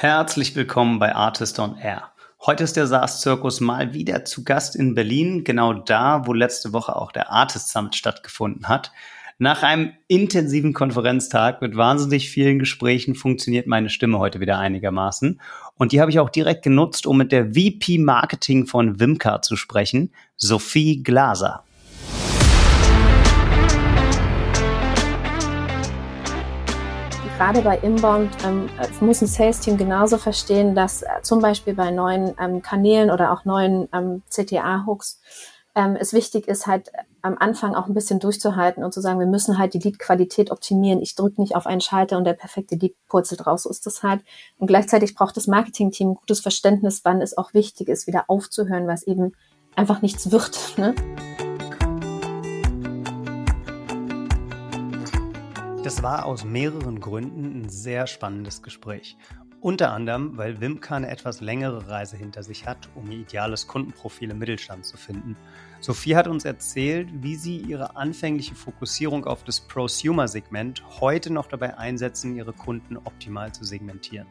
Herzlich willkommen bei Artist on Air. Heute ist der SaaS-Zirkus mal wieder zu Gast in Berlin, genau da, wo letzte Woche auch der Artist Summit stattgefunden hat. Nach einem intensiven Konferenztag mit wahnsinnig vielen Gesprächen funktioniert meine Stimme heute wieder einigermaßen. Und die habe ich auch direkt genutzt, um mit der VP Marketing von Wimcar zu sprechen, Sophie Glaser. Gerade bei Inbound ähm, muss ein Sales-Team genauso verstehen, dass äh, zum Beispiel bei neuen ähm, Kanälen oder auch neuen ähm, CTA-Hooks ähm, es wichtig ist, halt am Anfang auch ein bisschen durchzuhalten und zu sagen, wir müssen halt die Lead-Qualität optimieren. Ich drücke nicht auf einen Schalter und der perfekte Lead purzelt raus. So ist das halt. Und gleichzeitig braucht das Marketing-Team ein gutes Verständnis, wann es auch wichtig ist, wieder aufzuhören, was eben einfach nichts wird. Ne? Das war aus mehreren Gründen ein sehr spannendes Gespräch. Unter anderem, weil Wimka eine etwas längere Reise hinter sich hat, um ihr ideales Kundenprofil im Mittelstand zu finden. Sophie hat uns erzählt, wie sie ihre anfängliche Fokussierung auf das Prosumer-Segment heute noch dabei einsetzen, ihre Kunden optimal zu segmentieren.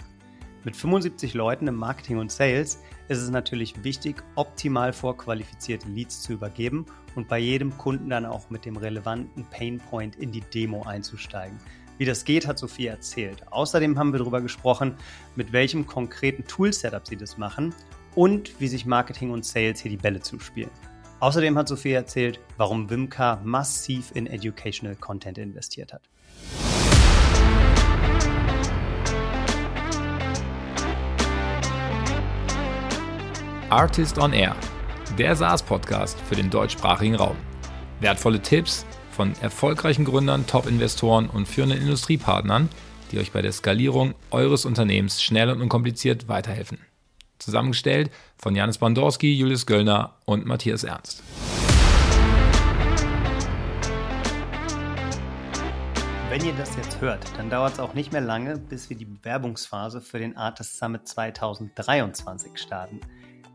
Mit 75 Leuten im Marketing und Sales ist es natürlich wichtig, optimal vorqualifizierte Leads zu übergeben und bei jedem Kunden dann auch mit dem relevanten Painpoint in die Demo einzusteigen. Wie das geht, hat Sophie erzählt. Außerdem haben wir darüber gesprochen, mit welchem konkreten Tool-Setup sie das machen und wie sich Marketing und Sales hier die Bälle zuspielen. Außerdem hat Sophie erzählt, warum Wimka massiv in Educational Content investiert hat. Artist on Air, der SaaS-Podcast für den deutschsprachigen Raum. Wertvolle Tipps von erfolgreichen Gründern, Top-Investoren und führenden Industriepartnern, die euch bei der Skalierung eures Unternehmens schnell und unkompliziert weiterhelfen. Zusammengestellt von Janis Bandorski, Julius Göllner und Matthias Ernst. Wenn ihr das jetzt hört, dann dauert es auch nicht mehr lange, bis wir die Bewerbungsphase für den Artist Summit 2023 starten.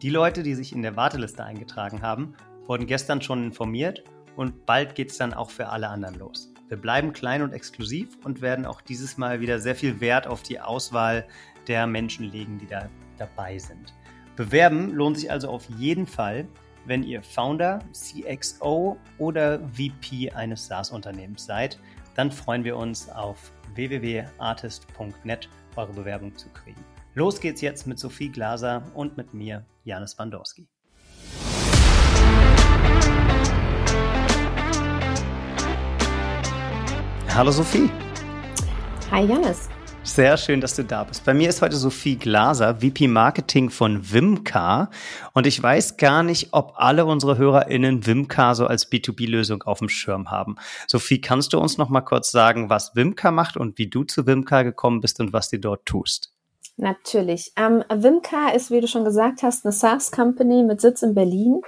Die Leute, die sich in der Warteliste eingetragen haben, wurden gestern schon informiert und bald geht es dann auch für alle anderen los. Wir bleiben klein und exklusiv und werden auch dieses Mal wieder sehr viel Wert auf die Auswahl der Menschen legen, die da dabei sind. Bewerben lohnt sich also auf jeden Fall, wenn ihr Founder, CXO oder VP eines SaaS-Unternehmens seid. Dann freuen wir uns auf www.artist.net eure Bewerbung zu kriegen. Los geht's jetzt mit Sophie Glaser und mit mir, Janis Bandorski. Hallo Sophie. Hi Janis. Sehr schön, dass du da bist. Bei mir ist heute Sophie Glaser, VP Marketing von Wimcar. Und ich weiß gar nicht, ob alle unsere HörerInnen Wimcar so als B2B-Lösung auf dem Schirm haben. Sophie, kannst du uns noch mal kurz sagen, was Wimcar macht und wie du zu Wimcar gekommen bist und was du dort tust? Natürlich. Ähm, Wimka ist, wie du schon gesagt hast, eine SaaS-Company mit Sitz in Berlin.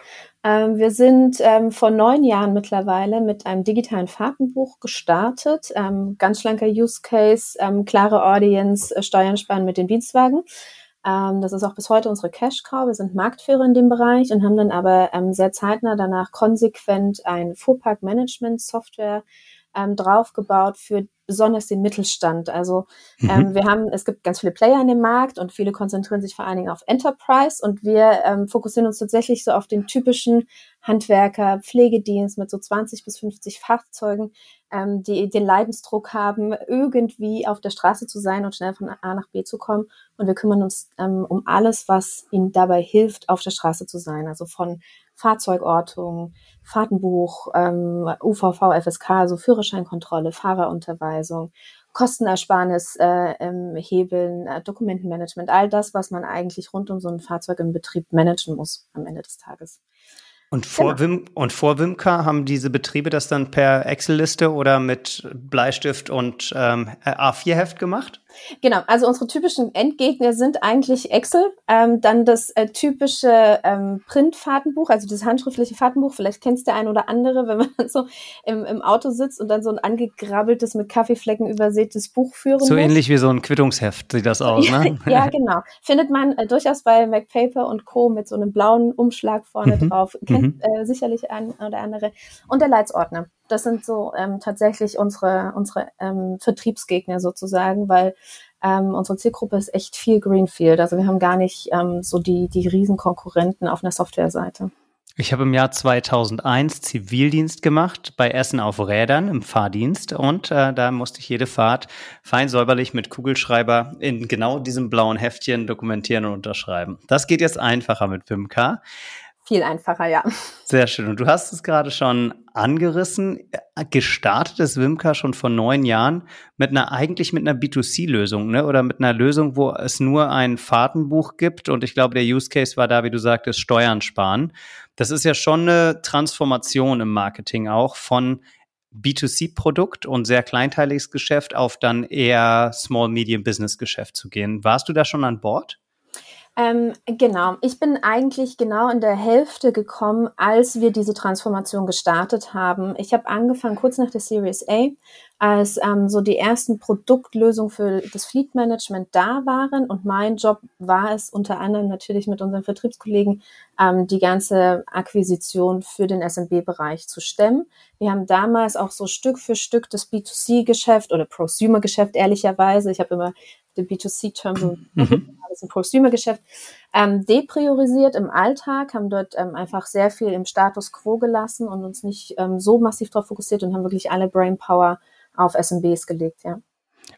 Ähm, wir sind ähm, vor neun Jahren mittlerweile mit einem digitalen Fahrtenbuch gestartet. Ähm, ganz schlanker Use Case, ähm, klare Audience, äh, Steuern sparen mit den Dienstwagen. Ähm, das ist auch bis heute unsere Cash Cow. Wir sind Marktführer in dem Bereich und haben dann aber sehr zeitnah danach konsequent ein Fuhrpark-Management-Software draufgebaut für besonders den Mittelstand. Also mhm. ähm, wir haben, es gibt ganz viele Player in dem Markt und viele konzentrieren sich vor allen Dingen auf Enterprise und wir ähm, fokussieren uns tatsächlich so auf den typischen Handwerker, Pflegedienst mit so 20 bis 50 Fahrzeugen, ähm, die den Leidensdruck haben, irgendwie auf der Straße zu sein und schnell von A nach B zu kommen. Und wir kümmern uns ähm, um alles, was ihnen dabei hilft, auf der Straße zu sein. Also von Fahrzeugortung, Fahrtenbuch, ähm, UVV, FSK, also Führerscheinkontrolle, Fahrerunterweisung, Kostenersparnis äh, ähm, hebeln, äh, Dokumentenmanagement, all das, was man eigentlich rund um so ein Fahrzeug im Betrieb managen muss am Ende des Tages. Und vor, genau. Wim, und vor Wimka haben diese Betriebe das dann per Excel-Liste oder mit Bleistift und ähm, A4-Heft gemacht? Genau, also unsere typischen Endgegner sind eigentlich Excel, ähm, dann das äh, typische ähm, Print-Fahrtenbuch, also das handschriftliche Fahrtenbuch. Vielleicht kennst der ein oder andere, wenn man so im, im Auto sitzt und dann so ein angegrabbeltes, mit Kaffeeflecken übersätes Buch führen So muss. ähnlich wie so ein Quittungsheft sieht das aus, ne? ja, genau. Findet man äh, durchaus bei MacPaper und Co. mit so einem blauen Umschlag vorne mhm. drauf. Kennt mhm. äh, sicherlich ein oder andere. Und der Leitsordner das sind so ähm, tatsächlich unsere, unsere ähm, Vertriebsgegner sozusagen, weil ähm, unsere Zielgruppe ist echt viel Greenfield. Also wir haben gar nicht ähm, so die, die Riesenkonkurrenten auf einer Softwareseite. Ich habe im Jahr 2001 Zivildienst gemacht bei Essen auf Rädern im Fahrdienst und äh, da musste ich jede Fahrt fein säuberlich mit Kugelschreiber in genau diesem blauen Heftchen dokumentieren und unterschreiben. Das geht jetzt einfacher mit Wimka. Viel einfacher, ja. Sehr schön. Und du hast es gerade schon angerissen. Gestartet ist Wimka schon vor neun Jahren mit einer, eigentlich mit einer B2C-Lösung, ne? Oder mit einer Lösung, wo es nur ein Fahrtenbuch gibt. Und ich glaube, der Use Case war da, wie du sagtest, Steuern sparen. Das ist ja schon eine Transformation im Marketing auch von B2C-Produkt und sehr kleinteiliges Geschäft auf dann eher Small-Medium-Business-Geschäft zu gehen. Warst du da schon an Bord? Ähm, genau, ich bin eigentlich genau in der Hälfte gekommen, als wir diese Transformation gestartet haben. Ich habe angefangen kurz nach der Series A, als ähm, so die ersten Produktlösungen für das Fleet Management da waren. Und mein Job war es unter anderem natürlich mit unseren Vertriebskollegen ähm, die ganze Akquisition für den SMB-Bereich zu stemmen. Wir haben damals auch so Stück für Stück das B2C-Geschäft oder Prosumer-Geschäft ehrlicherweise. Ich habe immer den B2C-Term so mhm. das ist ein Prosumer-Geschäft, ähm, depriorisiert im Alltag, haben dort ähm, einfach sehr viel im Status quo gelassen und uns nicht ähm, so massiv darauf fokussiert und haben wirklich alle Brainpower auf SMBs gelegt, ja.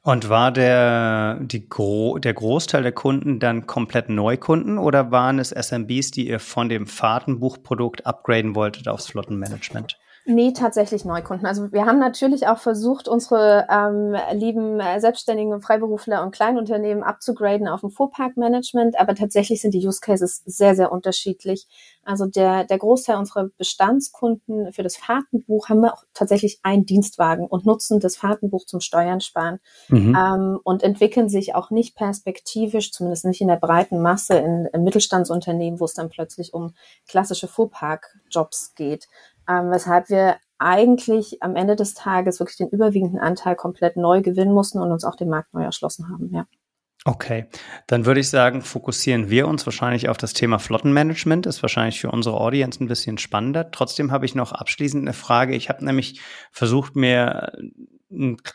Und war der, die Gro der Großteil der Kunden dann komplett Neukunden oder waren es SMBs, die ihr von dem Fahrtenbuchprodukt upgraden wolltet aufs Flottenmanagement? Nee, tatsächlich Neukunden. Also wir haben natürlich auch versucht, unsere ähm, lieben äh, Selbstständigen, Freiberufler und Kleinunternehmen abzugraden auf ein Fuhrparkmanagement, aber tatsächlich sind die Use Cases sehr, sehr unterschiedlich. Also der, der Großteil unserer Bestandskunden für das Fahrtenbuch haben wir auch tatsächlich einen Dienstwagen und nutzen das Fahrtenbuch zum Steuern sparen mhm. ähm, und entwickeln sich auch nicht perspektivisch, zumindest nicht in der breiten Masse in, in Mittelstandsunternehmen, wo es dann plötzlich um klassische Fuhrparkjobs geht ähm, weshalb wir eigentlich am Ende des Tages wirklich den überwiegenden Anteil komplett neu gewinnen mussten und uns auch den Markt neu erschlossen haben, ja. Okay, dann würde ich sagen, fokussieren wir uns wahrscheinlich auf das Thema Flottenmanagement. Ist wahrscheinlich für unsere Audience ein bisschen spannender. Trotzdem habe ich noch abschließend eine Frage. Ich habe nämlich versucht, mir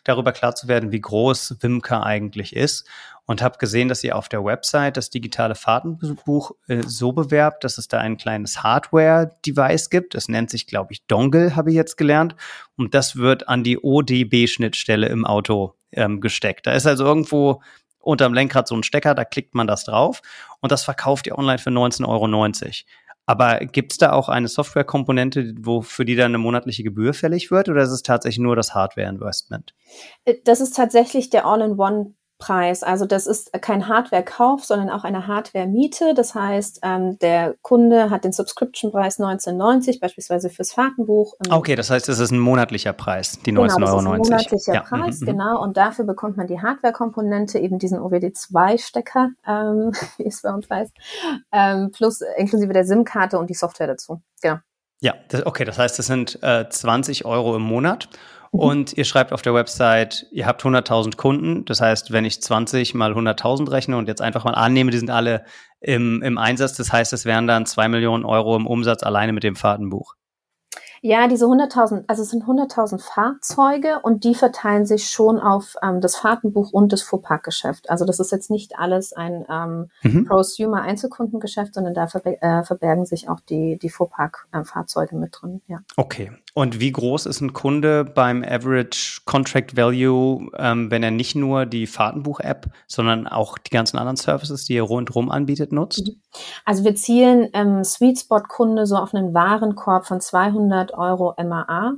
darüber klar zu werden, wie groß Wimka eigentlich ist und habe gesehen, dass ihr auf der Website das digitale Fahrtenbuch äh, so bewerbt, dass es da ein kleines Hardware-Device gibt. Das nennt sich, glaube ich, Dongle, habe ich jetzt gelernt. Und das wird an die ODB-Schnittstelle im Auto ähm, gesteckt. Da ist also irgendwo unterm Lenkrad so ein Stecker, da klickt man das drauf und das verkauft ihr online für 19,90 Euro. Aber gibt es da auch eine Softwarekomponente, wo für die dann eine monatliche Gebühr fällig wird oder ist es tatsächlich nur das Hardware-Investment? Äh, das ist tatsächlich der All-in-One Preis. Also das ist kein Hardware-Kauf, sondern auch eine Hardware-Miete. Das heißt, ähm, der Kunde hat den Subscription-Preis 1990 beispielsweise fürs Fahrtenbuch. Okay, das heißt, es ist ein monatlicher Preis, die 19,90 genau, Ist ein monatlicher ja. Preis, mhm, mhm. genau. Und dafür bekommt man die Hardware-Komponente, eben diesen OWD2-Stecker, ähm, wie es bei uns heißt, ähm, plus inklusive der SIM-Karte und die Software dazu. Genau. Ja, das, okay, das heißt, das sind äh, 20 Euro im Monat. Mhm. Und ihr schreibt auf der Website, ihr habt 100.000 Kunden. Das heißt, wenn ich 20 mal 100.000 rechne und jetzt einfach mal annehme, die sind alle im, im Einsatz, das heißt, es wären dann zwei Millionen Euro im Umsatz alleine mit dem Fahrtenbuch. Ja, diese 100.000, also es sind 100.000 Fahrzeuge und die verteilen sich schon auf ähm, das Fahrtenbuch und das Fuhrparkgeschäft. Also das ist jetzt nicht alles ein ähm, mhm. Prosumer Einzelkundengeschäft, sondern da verbe äh, verbergen sich auch die, die Fuhrparkfahrzeuge äh, mit drin. Ja. Okay. Und wie groß ist ein Kunde beim Average Contract Value, ähm, wenn er nicht nur die Fahrtenbuch-App, sondern auch die ganzen anderen Services, die er rundherum anbietet, nutzt? Mhm. Also wir zielen ähm, Sweet Spot Kunde so auf einen Warenkorb von 200 Euro MAA.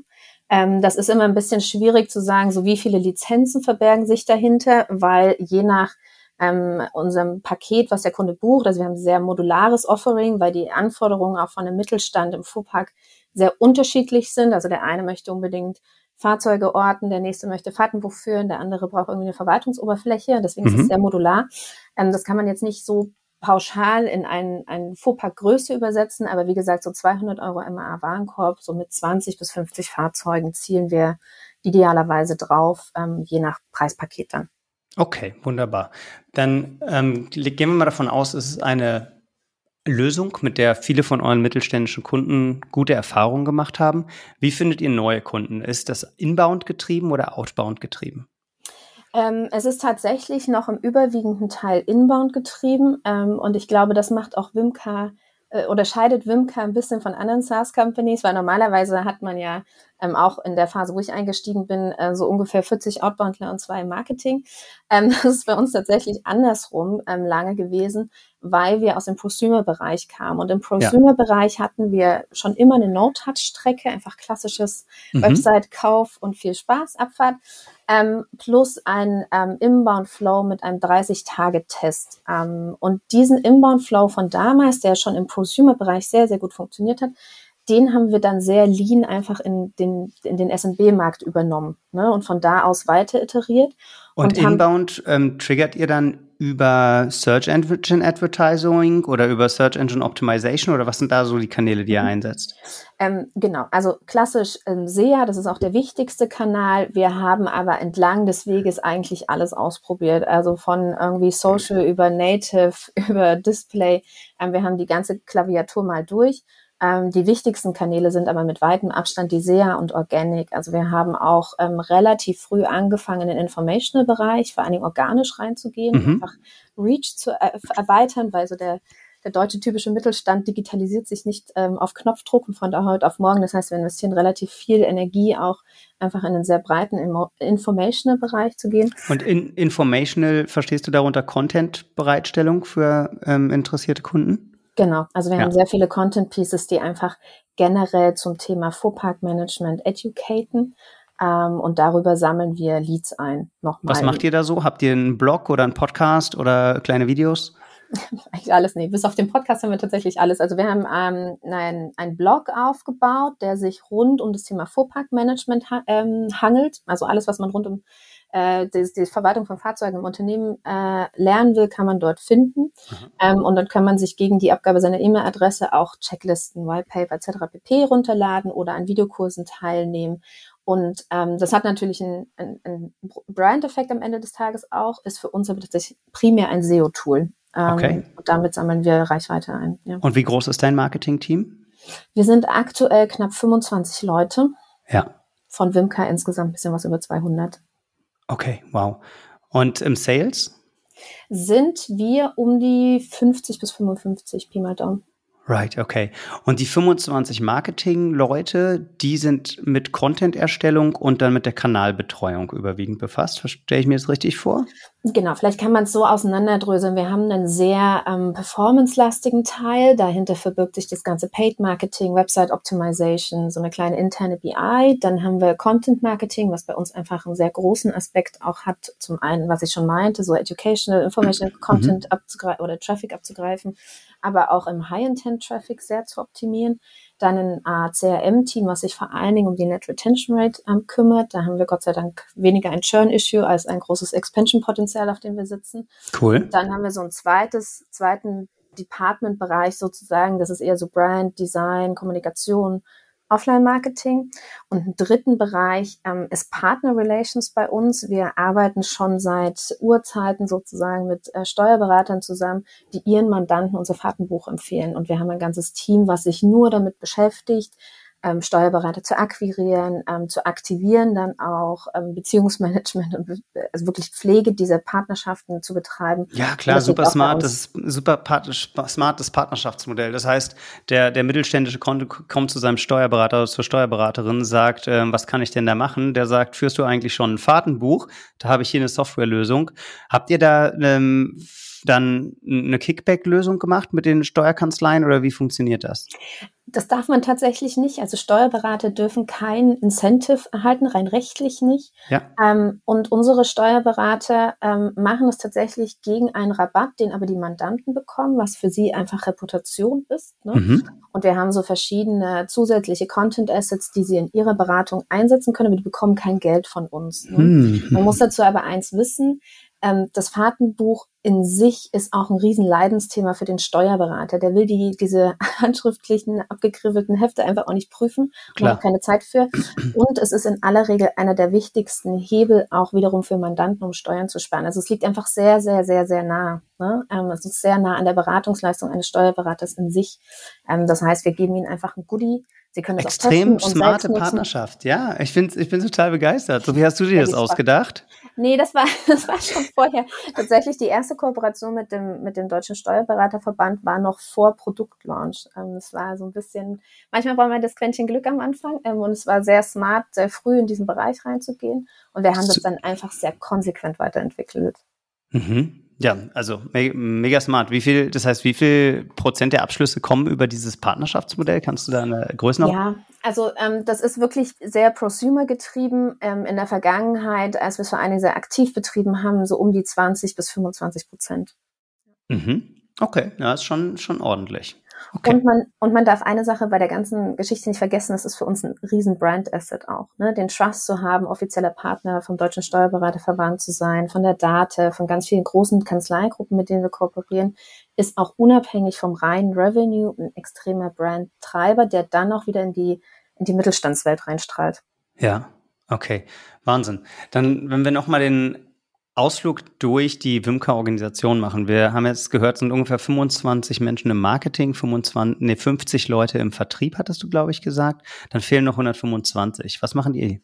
Ähm, das ist immer ein bisschen schwierig zu sagen, so wie viele Lizenzen verbergen sich dahinter, weil je nach ähm, unserem Paket, was der Kunde bucht, also wir haben ein sehr modulares Offering, weil die Anforderungen auch von einem Mittelstand im Fuhrpark sehr unterschiedlich sind. Also der eine möchte unbedingt Fahrzeuge orten, der nächste möchte Fahrtenbuch führen, der andere braucht irgendwie eine Verwaltungsoberfläche. Deswegen mhm. ist es mhm. sehr modular. Ähm, das kann man jetzt nicht so pauschal in einen, einen Fuhrpark-Größe übersetzen, aber wie gesagt, so 200 Euro MAA Warenkorb, so mit 20 bis 50 Fahrzeugen zielen wir idealerweise drauf, ähm, je nach Preispaket dann. Okay, wunderbar. Dann ähm, gehen wir mal davon aus, es ist eine Lösung, mit der viele von euren mittelständischen Kunden gute Erfahrungen gemacht haben. Wie findet ihr neue Kunden? Ist das inbound getrieben oder outbound getrieben? Ähm, es ist tatsächlich noch im überwiegenden Teil inbound getrieben ähm, und ich glaube, das macht auch Wimka äh, oder scheidet Wimka ein bisschen von anderen SaaS-Companies, weil normalerweise hat man ja ähm, auch in der Phase, wo ich eingestiegen bin, äh, so ungefähr 40 Outboundler und zwei im Marketing. Ähm, das ist bei uns tatsächlich andersrum ähm, lange gewesen, weil wir aus dem Prosumer-Bereich kamen. Und im Prosumer-Bereich hatten wir schon immer eine No-Touch-Strecke, einfach klassisches mhm. Website-Kauf und viel Spaß, Abfahrt ähm, plus ein ähm, Inbound-Flow mit einem 30-Tage-Test. Ähm, und diesen Inbound-Flow von damals, der schon im Prosumer-Bereich sehr, sehr gut funktioniert hat, den haben wir dann sehr lean einfach in den, in den SMB-Markt übernommen ne? und von da aus weiter iteriert. Und, und Inbound ähm, triggert ihr dann über Search Engine Advertising oder über Search Engine Optimization oder was sind da so die Kanäle, die ihr mhm. einsetzt? Ähm, genau, also klassisch ähm, SEA, das ist auch der wichtigste Kanal. Wir haben aber entlang des Weges eigentlich alles ausprobiert. Also von irgendwie Social über Native, über Display. Ähm, wir haben die ganze Klaviatur mal durch. Ähm, die wichtigsten Kanäle sind aber mit weitem Abstand die SEA und Organic. Also wir haben auch ähm, relativ früh angefangen, in den Informational-Bereich, vor allen Dingen organisch reinzugehen, mhm. einfach Reach zu er erweitern, weil so der, der deutsche typische Mittelstand digitalisiert sich nicht ähm, auf Knopfdruck und von da heute auf morgen. Das heißt, wir investieren relativ viel Energie auch einfach in einen sehr breiten Informational-Bereich zu gehen. Und in Informational verstehst du darunter Content-Bereitstellung für ähm, interessierte Kunden? Genau, also wir ja. haben sehr viele Content Pieces, die einfach generell zum Thema Fuhrparkmanagement educaten. Ähm, und darüber sammeln wir Leads ein. Nochmal. Was macht ihr da so? Habt ihr einen Blog oder einen Podcast oder kleine Videos? Eigentlich alles, nee. Bis auf den Podcast haben wir tatsächlich alles. Also wir haben ähm, einen, einen Blog aufgebaut, der sich rund um das Thema Fuhrparkmanagement ha ähm, hangelt. Also alles, was man rund um äh, die, die Verwaltung von Fahrzeugen im Unternehmen äh, lernen will, kann man dort finden. Mhm. Ähm, und dann kann man sich gegen die Abgabe seiner E-Mail-Adresse auch Checklisten, Whitepaper etc. pp. runterladen oder an Videokursen teilnehmen. Und ähm, das hat natürlich einen, einen, einen Brand-Effekt am Ende des Tages auch, ist für uns aber tatsächlich primär ein SEO-Tool. Ähm, okay. Und damit sammeln wir Reichweite ein. Ja. Und wie groß ist dein Marketing-Team? Wir sind aktuell knapp 25 Leute. Ja. Von Wimka insgesamt ein bisschen was über 200. Okay, wow. Und im Sales? Sind wir um die 50 bis 55 Pi mal Daumen. Right, okay. Und die 25 Marketing-Leute, die sind mit Content-Erstellung und dann mit der Kanalbetreuung überwiegend befasst. Verstehe ich mir das richtig vor? Genau, vielleicht kann man es so auseinanderdröseln. Wir haben einen sehr ähm, performance-lastigen Teil. Dahinter verbirgt sich das ganze Paid-Marketing, Website-Optimization, so eine kleine interne BI. Dann haben wir Content-Marketing, was bei uns einfach einen sehr großen Aspekt auch hat. Zum einen, was ich schon meinte, so Educational, Informational Content mhm. oder Traffic abzugreifen aber auch im High-Intent-Traffic sehr zu optimieren. Dann ein äh, CRM-Team, was sich vor allen Dingen um die Net Retention Rate ähm, kümmert. Da haben wir Gott sei Dank weniger ein Churn-Issue als ein großes Expansion-Potenzial, auf dem wir sitzen. Cool. Dann haben wir so ein zweites, zweiten Department-Bereich sozusagen. Das ist eher so Brand, Design, Kommunikation, Offline-Marketing. Und einen dritten Bereich ähm, ist Partner Relations bei uns. Wir arbeiten schon seit Urzeiten sozusagen mit äh, Steuerberatern zusammen, die ihren Mandanten unser Fahrtenbuch empfehlen. Und wir haben ein ganzes Team, was sich nur damit beschäftigt, ähm, Steuerberater zu akquirieren, ähm, zu aktivieren, dann auch ähm, Beziehungsmanagement und also wirklich Pflege dieser Partnerschaften zu betreiben. Ja, klar, super smart, das ist super part smartes Partnerschaftsmodell. Das heißt, der, der mittelständische Kunde kommt zu seinem Steuerberater oder zur Steuerberaterin, sagt, ähm, was kann ich denn da machen? Der sagt, führst du eigentlich schon ein Fahrtenbuch? Da habe ich hier eine Softwarelösung. Habt ihr da ähm, dann eine Kickback-Lösung gemacht mit den Steuerkanzleien oder wie funktioniert das? Das darf man tatsächlich nicht. Also Steuerberater dürfen kein Incentive erhalten, rein rechtlich nicht. Ja. Ähm, und unsere Steuerberater ähm, machen es tatsächlich gegen einen Rabatt, den aber die Mandanten bekommen, was für sie einfach Reputation ist. Ne? Mhm. Und wir haben so verschiedene zusätzliche Content Assets, die sie in ihrer Beratung einsetzen können, aber die bekommen kein Geld von uns. Ne? Mhm. Man muss dazu aber eins wissen, ähm, das Fahrtenbuch in sich ist auch ein Riesenleidensthema für den Steuerberater. Der will die, diese handschriftlichen, abgekribbelten Hefte einfach auch nicht prüfen. Klar. Hat keine Zeit für. Und es ist in aller Regel einer der wichtigsten Hebel auch wiederum für Mandanten, um Steuern zu sparen. Also es liegt einfach sehr, sehr, sehr, sehr nah. Ne? Ähm, es ist sehr nah an der Beratungsleistung eines Steuerberaters in sich. Ähm, das heißt, wir geben ihnen einfach ein Goodie. Sie können das Extrem smarte Partnerschaft. Ja, ich bin, ich bin total begeistert. So wie hast du dir das ausgedacht? Nee, das war, das war schon vorher. Tatsächlich die erste Kooperation mit dem, mit dem Deutschen Steuerberaterverband war noch vor Produktlaunch. Ähm, es war so ein bisschen, manchmal war man das Quäntchen Glück am Anfang ähm, und es war sehr smart, sehr früh in diesen Bereich reinzugehen. Und wir haben das dann einfach sehr konsequent weiterentwickelt. Mhm. Ja, also me mega smart. Wie viel, das heißt, wie viel Prozent der Abschlüsse kommen über dieses Partnerschaftsmodell? Kannst du da eine Größenordnung? Ja, also ähm, das ist wirklich sehr prosumer getrieben. Ähm, in der Vergangenheit, als wir es vor allen Dingen sehr aktiv betrieben haben, so um die 20 bis 25 Prozent. Mhm. Okay, ja, ist schon, schon ordentlich. Okay. Und, man, und man darf eine Sache bei der ganzen Geschichte nicht vergessen, das ist für uns ein riesen Brand-Asset auch. Ne? Den Trust zu haben, offizieller Partner vom Deutschen Steuerberaterverband zu sein, von der Date, von ganz vielen großen Kanzleigruppen, mit denen wir kooperieren, ist auch unabhängig vom reinen Revenue ein extremer Brand-Treiber, der dann auch wieder in die, in die Mittelstandswelt reinstrahlt. Ja, okay. Wahnsinn. Dann, wenn wir nochmal den Ausflug durch die Wimka-Organisation machen. Wir haben jetzt gehört, es sind ungefähr 25 Menschen im Marketing, 25, nee, 50 Leute im Vertrieb, hattest du, glaube ich, gesagt. Dann fehlen noch 125. Was machen die?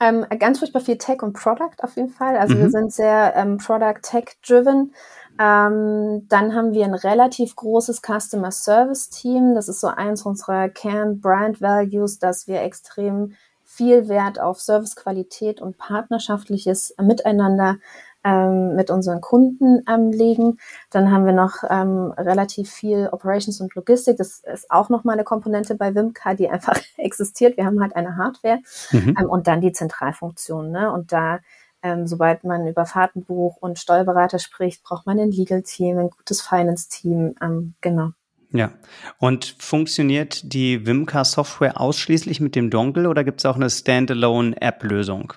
Ähm, ganz furchtbar viel Tech und Product auf jeden Fall. Also mhm. wir sind sehr ähm, Product-Tech-driven. Ähm, dann haben wir ein relativ großes Customer Service Team. Das ist so eins unserer Kern-Brand-Values, dass wir extrem viel Wert auf Servicequalität und partnerschaftliches Miteinander ähm, mit unseren Kunden ähm, legen. Dann haben wir noch ähm, relativ viel Operations und Logistik. Das ist auch nochmal eine Komponente bei Wimka, die einfach existiert. Wir haben halt eine Hardware mhm. ähm, und dann die Zentralfunktion. Ne? Und da, ähm, sobald man über Fahrtenbuch und Steuerberater spricht, braucht man ein Legal-Team, ein gutes Finance-Team. Ähm, genau. Ja. Und funktioniert die Wimka-Software ausschließlich mit dem Dongle oder gibt es auch eine Standalone-App-Lösung?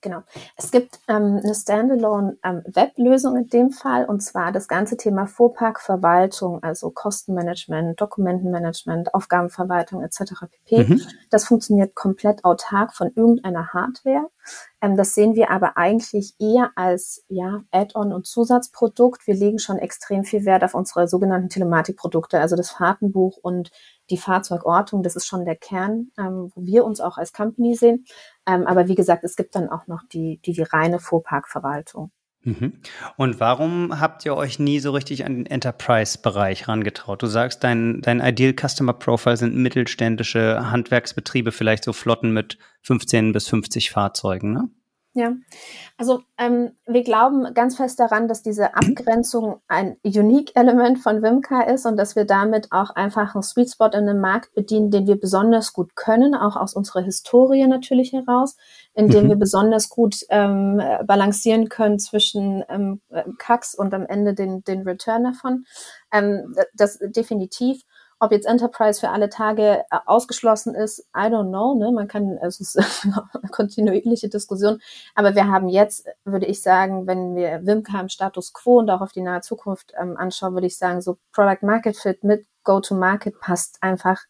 Genau. Es gibt ähm, eine Standalone-Web-Lösung ähm, in dem Fall und zwar das ganze Thema Fuhrparkverwaltung, also Kostenmanagement, Dokumentenmanagement, Aufgabenverwaltung etc. pp. Mhm. Das funktioniert komplett autark von irgendeiner Hardware. Ähm, das sehen wir aber eigentlich eher als ja, Add-on und Zusatzprodukt. Wir legen schon extrem viel Wert auf unsere sogenannten Telematikprodukte, also das Fahrtenbuch und die Fahrzeugortung. Das ist schon der Kern, ähm, wo wir uns auch als Company sehen. Ähm, aber wie gesagt, es gibt dann auch noch die, die, die reine Fuhrparkverwaltung. Mhm. Und warum habt ihr euch nie so richtig an den Enterprise-Bereich rangetraut? Du sagst, dein, dein Ideal Customer Profile sind mittelständische Handwerksbetriebe, vielleicht so Flotten mit 15 bis 50 Fahrzeugen, ne? Ja, also ähm, wir glauben ganz fest daran, dass diese Abgrenzung ein Unique-Element von Wimka ist und dass wir damit auch einfach einen Sweet Spot in dem Markt bedienen, den wir besonders gut können, auch aus unserer Historie natürlich heraus, in dem mhm. wir besonders gut ähm, balancieren können zwischen ähm, Kacks und am Ende den, den Return davon. Ähm, das definitiv. Ob jetzt Enterprise für alle Tage äh, ausgeschlossen ist, I don't know. Ne? Man kann, es ist eine kontinuierliche Diskussion. Aber wir haben jetzt, würde ich sagen, wenn wir Wimka im Status Quo und auch auf die nahe Zukunft ähm, anschauen, würde ich sagen, so Product Market Fit mit Go-to-Market passt einfach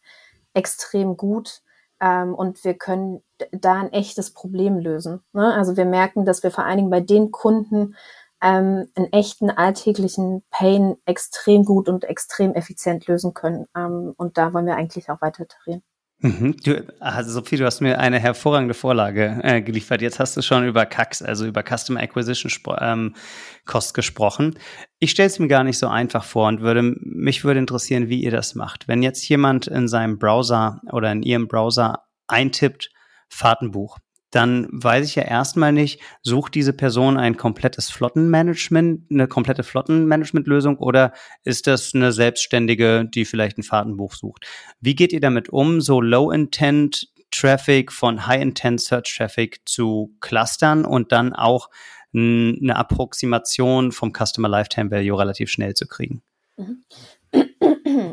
extrem gut. Ähm, und wir können da ein echtes Problem lösen. Ne? Also wir merken, dass wir vor allen Dingen bei den Kunden, ähm, einen echten alltäglichen Pain extrem gut und extrem effizient lösen können. Ähm, und da wollen wir eigentlich auch weiter iterieren. Mhm. Du, also Sophie, du hast mir eine hervorragende Vorlage äh, geliefert. Jetzt hast du schon über CACs, also über Customer Acquisition ähm, Cost gesprochen. Ich stelle es mir gar nicht so einfach vor und würde mich würde interessieren, wie ihr das macht. Wenn jetzt jemand in seinem Browser oder in ihrem Browser eintippt Fahrtenbuch, dann weiß ich ja erstmal nicht, sucht diese Person ein komplettes Flottenmanagement, eine komplette Flottenmanagementlösung oder ist das eine selbstständige, die vielleicht ein Fahrtenbuch sucht? Wie geht ihr damit um, so Low-Intent Traffic von High-Intent Search Traffic zu clustern und dann auch eine Approximation vom Customer Lifetime Value relativ schnell zu kriegen?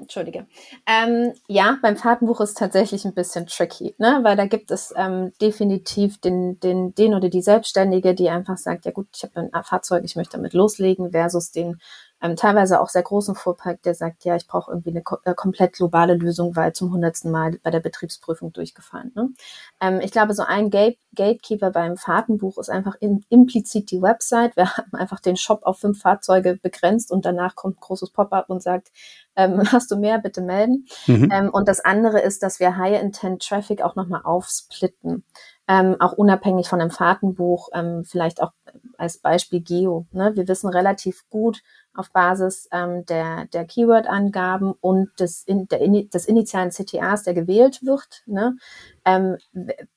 Entschuldige. Ähm, ja, beim Fahrtenbuch ist tatsächlich ein bisschen tricky, ne? weil da gibt es ähm, definitiv den, den, den oder die Selbstständige, die einfach sagt, ja gut, ich habe ein Fahrzeug, ich möchte damit loslegen, versus den ähm, teilweise auch sehr großen Fuhrpark, der sagt, ja, ich brauche irgendwie eine äh, komplett globale Lösung, weil zum hundertsten Mal bei der Betriebsprüfung durchgefallen. Ne? Ähm, ich glaube, so ein Gate Gatekeeper beim Fahrtenbuch ist einfach in, implizit die Website. Wir haben einfach den Shop auf fünf Fahrzeuge begrenzt und danach kommt ein großes Pop-up und sagt, ähm, hast du mehr, bitte melden. Mhm. Ähm, und das andere ist, dass wir High-Intent-Traffic auch nochmal aufsplitten. ähm, auch unabhängig von einem Fahrtenbuch, ähm, vielleicht auch als Beispiel Geo. Ne? Wir wissen relativ gut auf Basis ähm, der, der Keyword-Angaben und des, in, der, des initialen CTAs, der gewählt wird, ne? ähm,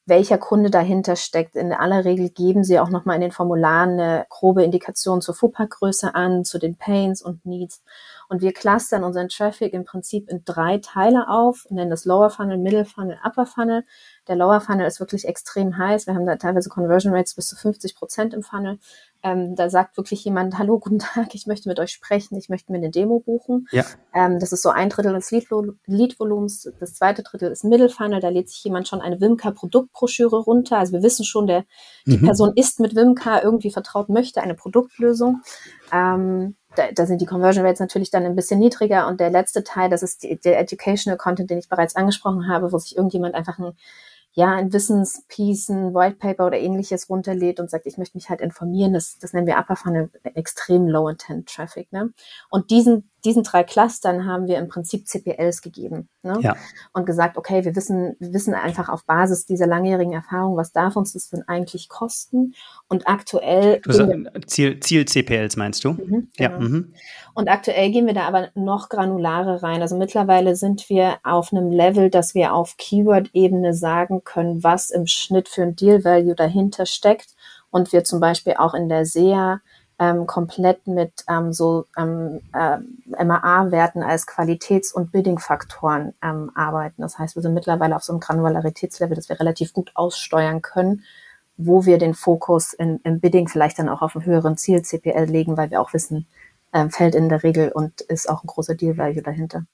welcher Kunde dahinter steckt. In aller Regel geben sie auch nochmal in den Formularen eine grobe Indikation zur FUPA-Größe an, zu den Pains und Needs. Und wir clustern unseren Traffic im Prinzip in drei Teile auf, nennen das Lower Funnel, Middle Funnel, Upper Funnel. Der Lower Funnel ist wirklich extrem heiß. Wir haben da teilweise Conversion Rates bis zu 50 Prozent im Funnel. Ähm, da sagt wirklich jemand, hallo, guten Tag, ich möchte mit euch sprechen, ich möchte mir eine Demo buchen. Ja. Ähm, das ist so ein Drittel des Lead-Volumens. Das zweite Drittel ist Middle Funnel, da lädt sich jemand schon eine Wimka-Produktbroschüre runter. Also wir wissen schon, der, die mhm. Person ist mit Wimka irgendwie vertraut, möchte eine Produktlösung. Ähm, da, da sind die Conversion Rates natürlich dann ein bisschen niedriger. Und der letzte Teil, das ist die, der Educational Content, den ich bereits angesprochen habe, wo sich irgendjemand einfach ein ja, ein Wissenspiece, ein White Paper oder ähnliches runterlädt und sagt, ich möchte mich halt informieren, das, das nennen wir Upper Funnel extrem Low Intent Traffic. Ne? Und diesen diesen drei Clustern haben wir im Prinzip CPLs gegeben ne? ja. und gesagt, okay, wir wissen, wir wissen einfach auf Basis dieser langjährigen Erfahrung, was darf uns das denn eigentlich kosten? Und aktuell Ziel, Ziel CPLs meinst du? Mhm, genau. Ja. Mhm. Und aktuell gehen wir da aber noch granularer rein. Also mittlerweile sind wir auf einem Level, dass wir auf Keyword-Ebene sagen können, was im Schnitt für ein Deal Value dahinter steckt und wir zum Beispiel auch in der SEA ähm, komplett mit ähm, so ähm, äh, MAA-Werten als Qualitäts- und Bidding-Faktoren ähm, arbeiten. Das heißt, wir sind mittlerweile auf so einem Granularitätslevel, dass wir relativ gut aussteuern können, wo wir den Fokus in, im Bidding vielleicht dann auch auf einen höheren Ziel CPL legen, weil wir auch wissen, ähm, fällt in der Regel und ist auch ein großer Deal-Value dahinter.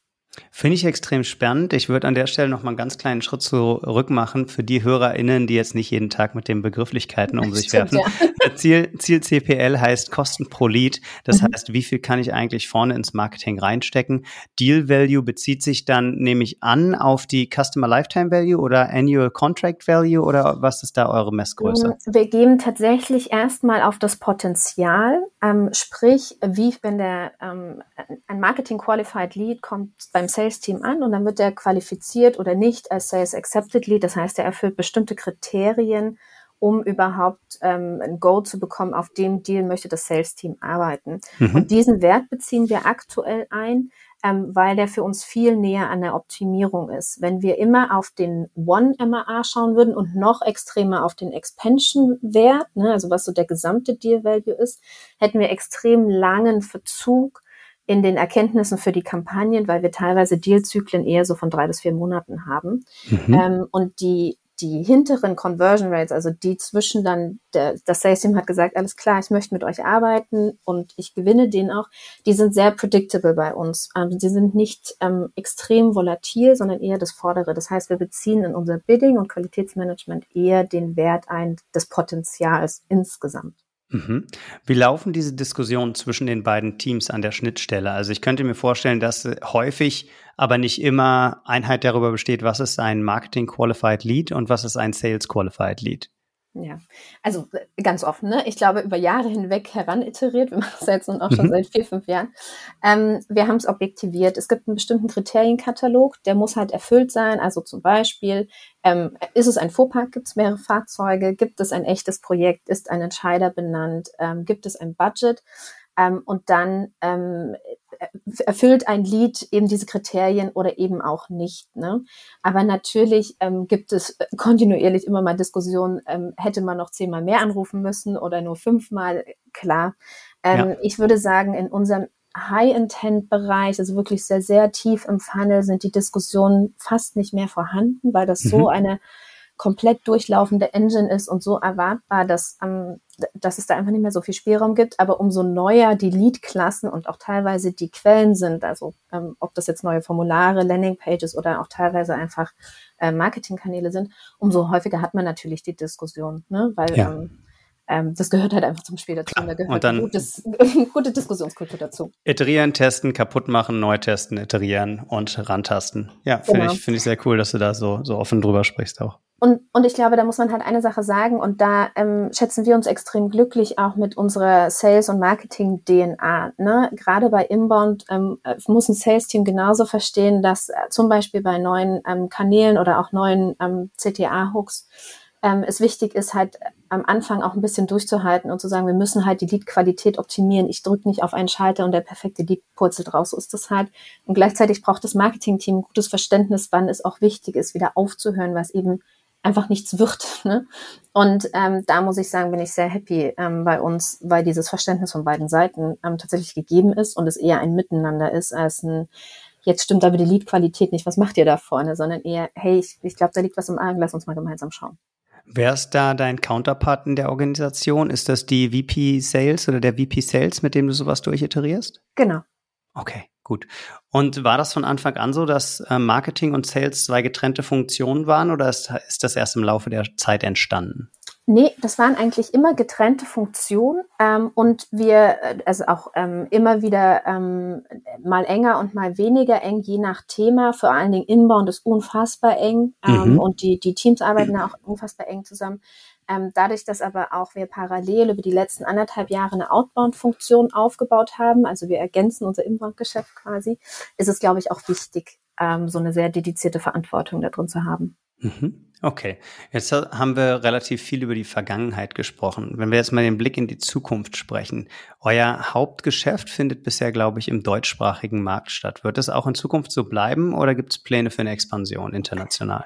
Finde ich extrem spannend. Ich würde an der Stelle noch mal einen ganz kleinen Schritt zurück machen für die HörerInnen, die jetzt nicht jeden Tag mit den Begrifflichkeiten um sich Stimmt, werfen. Ja. Ziel, Ziel CPL heißt Kosten pro Lead. Das mhm. heißt, wie viel kann ich eigentlich vorne ins Marketing reinstecken? Deal Value bezieht sich dann, nehme ich an, auf die Customer Lifetime Value oder Annual Contract Value oder was ist da eure Messgröße? Wir gehen tatsächlich erstmal auf das Potenzial, ähm, sprich, wie wenn der ähm, ein Marketing Qualified Lead kommt beim beim Sales-Team an und dann wird er qualifiziert oder nicht als Sales Accepted Lead. Das heißt, er erfüllt bestimmte Kriterien, um überhaupt ähm, ein Go zu bekommen, auf dem Deal möchte das Sales-Team arbeiten. Mhm. Und diesen Wert beziehen wir aktuell ein, ähm, weil der für uns viel näher an der Optimierung ist. Wenn wir immer auf den One-MAA schauen würden und noch extremer auf den Expansion-Wert, ne, also was so der gesamte Deal-Value ist, hätten wir extrem langen Verzug in den Erkenntnissen für die Kampagnen, weil wir teilweise Dealzyklen eher so von drei bis vier Monaten haben. Mhm. Ähm, und die, die hinteren Conversion Rates, also die zwischen dann, der, das Sales Team hat gesagt, alles klar, ich möchte mit euch arbeiten und ich gewinne den auch, die sind sehr predictable bei uns. Ähm, sie sind nicht ähm, extrem volatil, sondern eher das Vordere. Das heißt, wir beziehen in unser Bidding und Qualitätsmanagement eher den Wert ein des Potenzials insgesamt. Mhm. Wie laufen diese Diskussionen zwischen den beiden Teams an der Schnittstelle? Also ich könnte mir vorstellen, dass häufig, aber nicht immer Einheit darüber besteht, was ist ein Marketing Qualified Lead und was ist ein Sales Qualified Lead. Ja, also äh, ganz offen, ne? Ich glaube, über Jahre hinweg heraniteriert, wir machen es jetzt nun auch schon mhm. seit vier, fünf Jahren. Ähm, wir haben es objektiviert. Es gibt einen bestimmten Kriterienkatalog, der muss halt erfüllt sein. Also zum Beispiel, ähm, ist es ein Fuhrpark, gibt es mehrere Fahrzeuge, gibt es ein echtes Projekt, ist ein Entscheider benannt, ähm, gibt es ein Budget? Ähm, und dann ähm, erfüllt ein Lied eben diese Kriterien oder eben auch nicht. Ne? Aber natürlich ähm, gibt es kontinuierlich immer mal Diskussionen, ähm, hätte man noch zehnmal mehr anrufen müssen oder nur fünfmal, klar. Ja. Ich würde sagen, in unserem High-Intent-Bereich, also wirklich sehr, sehr tief im Funnel, sind die Diskussionen fast nicht mehr vorhanden, weil das mhm. so eine komplett durchlaufende Engine ist und so erwartbar, dass, ähm, dass es da einfach nicht mehr so viel Spielraum gibt. Aber umso neuer die Lead-Klassen und auch teilweise die Quellen sind, also ähm, ob das jetzt neue Formulare, Landing-Pages oder auch teilweise einfach äh, Marketingkanäle sind, umso häufiger hat man natürlich die Diskussion, ne? weil ja. ähm, ähm, das gehört halt einfach zum Spiel dazu. Und da gehört und dann gutes, gute Diskussionskultur dazu. Iterieren, testen, kaputt machen, neu testen, iterieren und rantasten. Ja, finde genau. ich, finde ich sehr cool, dass du da so, so offen drüber sprichst auch. Und, und ich glaube, da muss man halt eine Sache sagen und da ähm, schätzen wir uns extrem glücklich auch mit unserer Sales- und Marketing-DNA. Ne? Gerade bei Inbound ähm, muss ein Sales-Team genauso verstehen, dass äh, zum Beispiel bei neuen ähm, Kanälen oder auch neuen ähm, CTA-Hooks ähm, es wichtig ist, halt am Anfang auch ein bisschen durchzuhalten und zu sagen, wir müssen halt die Lead-Qualität optimieren. Ich drücke nicht auf einen Schalter und der perfekte Lead purzelt raus. So ist das halt. Und gleichzeitig braucht das Marketing-Team ein gutes Verständnis, wann es auch wichtig ist, wieder aufzuhören, was eben einfach nichts wird. Ne? Und ähm, da muss ich sagen, bin ich sehr happy ähm, bei uns, weil dieses Verständnis von beiden Seiten ähm, tatsächlich gegeben ist und es eher ein Miteinander ist als ein jetzt stimmt aber die Lead-Qualität nicht, was macht ihr da vorne, sondern eher, hey, ich, ich glaube, da liegt was im Argen, lass uns mal gemeinsam schauen. Wer ist da dein Counterpart in der Organisation? Ist das die VP Sales oder der VP Sales, mit dem du sowas durchiterierst? Genau. Okay, gut. Und war das von Anfang an so, dass äh, Marketing und Sales zwei getrennte Funktionen waren oder ist, ist das erst im Laufe der Zeit entstanden? Nee, das waren eigentlich immer getrennte Funktionen ähm, und wir, äh, also auch ähm, immer wieder ähm, mal enger und mal weniger eng, je nach Thema. Vor allen Dingen Inbound ist unfassbar eng ähm, mhm. und die, die Teams arbeiten auch unfassbar eng zusammen. Ähm, dadurch, dass aber auch wir parallel über die letzten anderthalb Jahre eine Outbound-Funktion aufgebaut haben, also wir ergänzen unser Inbound-Geschäft quasi, ist es, glaube ich, auch wichtig, ähm, so eine sehr dedizierte Verantwortung da drin zu haben. Mhm. Okay, jetzt haben wir relativ viel über die Vergangenheit gesprochen. Wenn wir jetzt mal den Blick in die Zukunft sprechen, euer Hauptgeschäft findet bisher, glaube ich, im deutschsprachigen Markt statt. Wird es auch in Zukunft so bleiben oder gibt es Pläne für eine Expansion international?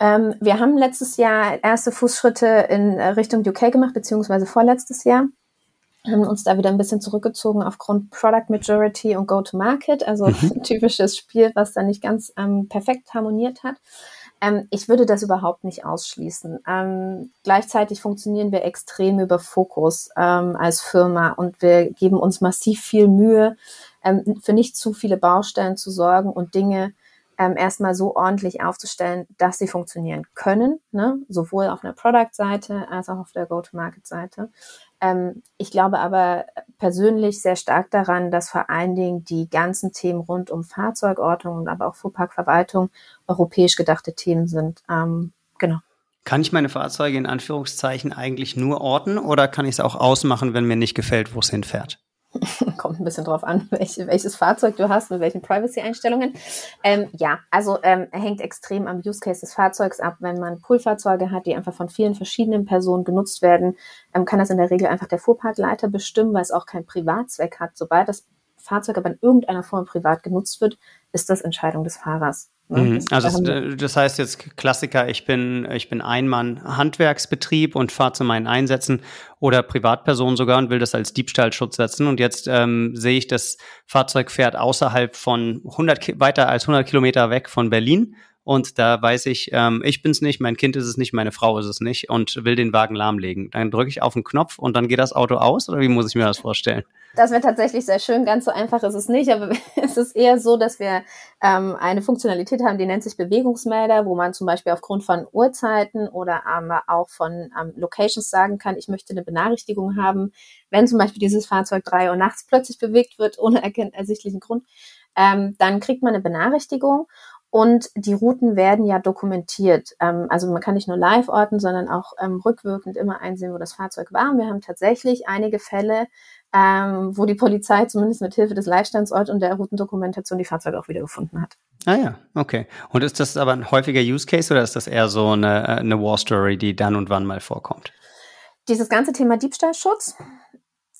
Ähm, wir haben letztes Jahr erste Fußschritte in Richtung UK gemacht, beziehungsweise vorletztes Jahr haben uns da wieder ein bisschen zurückgezogen aufgrund Product Majority und Go-to-Market, also mhm. ein typisches Spiel, was da nicht ganz ähm, perfekt harmoniert hat. Ähm, ich würde das überhaupt nicht ausschließen. Ähm, gleichzeitig funktionieren wir extrem über Fokus ähm, als Firma und wir geben uns massiv viel Mühe, ähm, für nicht zu viele Baustellen zu sorgen und Dinge ähm, erstmal so ordentlich aufzustellen, dass sie funktionieren können, ne? sowohl auf einer Product-Seite als auch auf der Go-to-Market-Seite. Ähm, ich glaube aber persönlich sehr stark daran, dass vor allen Dingen die ganzen Themen rund um Fahrzeugortung und aber auch Fuhrparkverwaltung europäisch gedachte Themen sind. Ähm, genau. Kann ich meine Fahrzeuge in Anführungszeichen eigentlich nur orten oder kann ich es auch ausmachen, wenn mir nicht gefällt, wo es hinfährt? kommt ein bisschen drauf an, welche, welches Fahrzeug du hast, mit welchen Privacy-Einstellungen. Ähm, ja, also ähm, hängt extrem am Use Case des Fahrzeugs ab. Wenn man Poolfahrzeuge hat, die einfach von vielen verschiedenen Personen genutzt werden, ähm, kann das in der Regel einfach der Fuhrparkleiter bestimmen, weil es auch keinen Privatzweck hat. Sobald das Fahrzeug aber in irgendeiner Form privat genutzt wird, ist das Entscheidung des Fahrers. Ne? Mhm. Also das, das, heißt jetzt Klassiker, ich bin, ich bin Einmann-Handwerksbetrieb und fahre zu meinen Einsätzen oder Privatperson sogar und will das als Diebstahlschutz setzen. Und jetzt ähm, sehe ich, das Fahrzeug fährt außerhalb von 100, weiter als 100 Kilometer weg von Berlin. Und da weiß ich, ähm, ich bin's nicht, mein Kind ist es nicht, meine Frau ist es nicht und will den Wagen lahmlegen. Dann drücke ich auf den Knopf und dann geht das Auto aus oder wie muss ich mir das vorstellen? Das wäre tatsächlich sehr schön. Ganz so einfach ist es nicht, aber es ist eher so, dass wir ähm, eine Funktionalität haben, die nennt sich Bewegungsmelder, wo man zum Beispiel aufgrund von Uhrzeiten oder aber auch von ähm, Locations sagen kann, ich möchte eine Benachrichtigung haben, wenn zum Beispiel dieses Fahrzeug drei Uhr nachts plötzlich bewegt wird, ohne ersichtlichen Grund. Ähm, dann kriegt man eine Benachrichtigung und die Routen werden ja dokumentiert. Ähm, also man kann nicht nur live orten, sondern auch ähm, rückwirkend immer einsehen, wo das Fahrzeug war. Und wir haben tatsächlich einige Fälle, ähm, wo die Polizei zumindest mit Hilfe des Leitstandsort und der Routendokumentation die Fahrzeuge auch wiedergefunden hat. Ah ja, okay. Und ist das aber ein häufiger Use Case oder ist das eher so eine, äh, eine War Story, die dann und wann mal vorkommt? Dieses ganze Thema Diebstahlschutz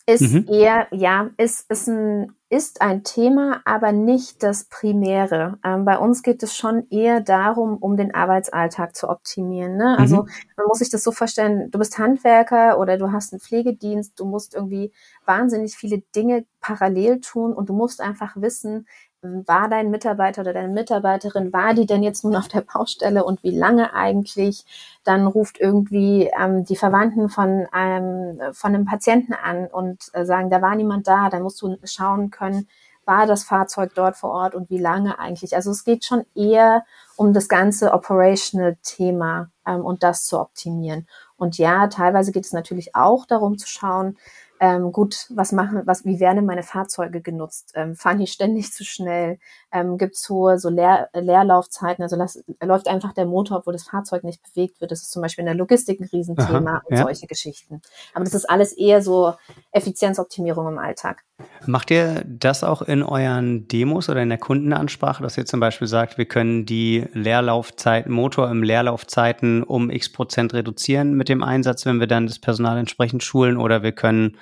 ist mhm. eher, ja, ist, ist, ein, ist ein Thema, aber nicht das Primäre. Ähm, bei uns geht es schon eher darum, um den Arbeitsalltag zu optimieren. Ne? Also mhm. man muss sich das so vorstellen, du bist Handwerker oder du hast einen Pflegedienst, du musst irgendwie wahnsinnig viele Dinge parallel tun und du musst einfach wissen, war dein Mitarbeiter oder deine Mitarbeiterin, war die denn jetzt nun auf der Baustelle und wie lange eigentlich? Dann ruft irgendwie ähm, die Verwandten von einem, von einem Patienten an und äh, sagen, da war niemand da. Dann musst du schauen können, war das Fahrzeug dort vor Ort und wie lange eigentlich? Also es geht schon eher um das ganze operational Thema ähm, und das zu optimieren. Und ja, teilweise geht es natürlich auch darum zu schauen, ähm, gut, was machen, was, wie werden meine Fahrzeuge genutzt? Ähm, fahren die ständig zu schnell? Ähm, Gibt es hohe so Leer, Leerlaufzeiten? Also las, läuft einfach der Motor, obwohl das Fahrzeug nicht bewegt wird. Das ist zum Beispiel in der Logistik ein Riesenthema Aha, und ja. solche Geschichten. Aber das ist alles eher so Effizienzoptimierung im Alltag. Macht ihr das auch in euren Demos oder in der Kundenansprache, dass ihr zum Beispiel sagt, wir können die Leerlaufzeiten, Motor im Leerlaufzeiten um x Prozent reduzieren mit dem Einsatz, wenn wir dann das Personal entsprechend schulen oder wir können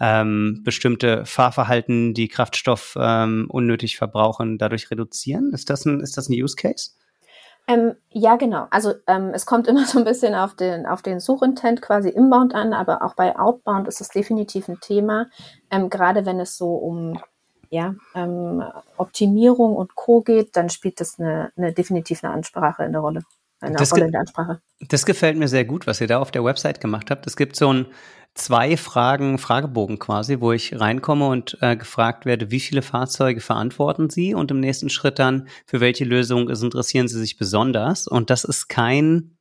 ähm, bestimmte Fahrverhalten, die Kraftstoff ähm, unnötig verbrauchen, dadurch reduzieren? Ist das ein, ist das ein Use Case? Ähm, ja, genau. Also ähm, es kommt immer so ein bisschen auf den, auf den Suchintent quasi inbound an, aber auch bei outbound ist es definitiv ein Thema, ähm, gerade wenn es so um ja, ähm, Optimierung und Co. geht, dann spielt das eine, eine definitiv eine Ansprache in der Rolle. Eine das Rolle in der Ansprache. Das gefällt mir sehr gut, was ihr da auf der Website gemacht habt. Es gibt so ein zwei Fragen, Fragebogen quasi, wo ich reinkomme und äh, gefragt werde, wie viele Fahrzeuge verantworten Sie und im nächsten Schritt dann, für welche Lösung interessieren Sie sich besonders. Und das ist kein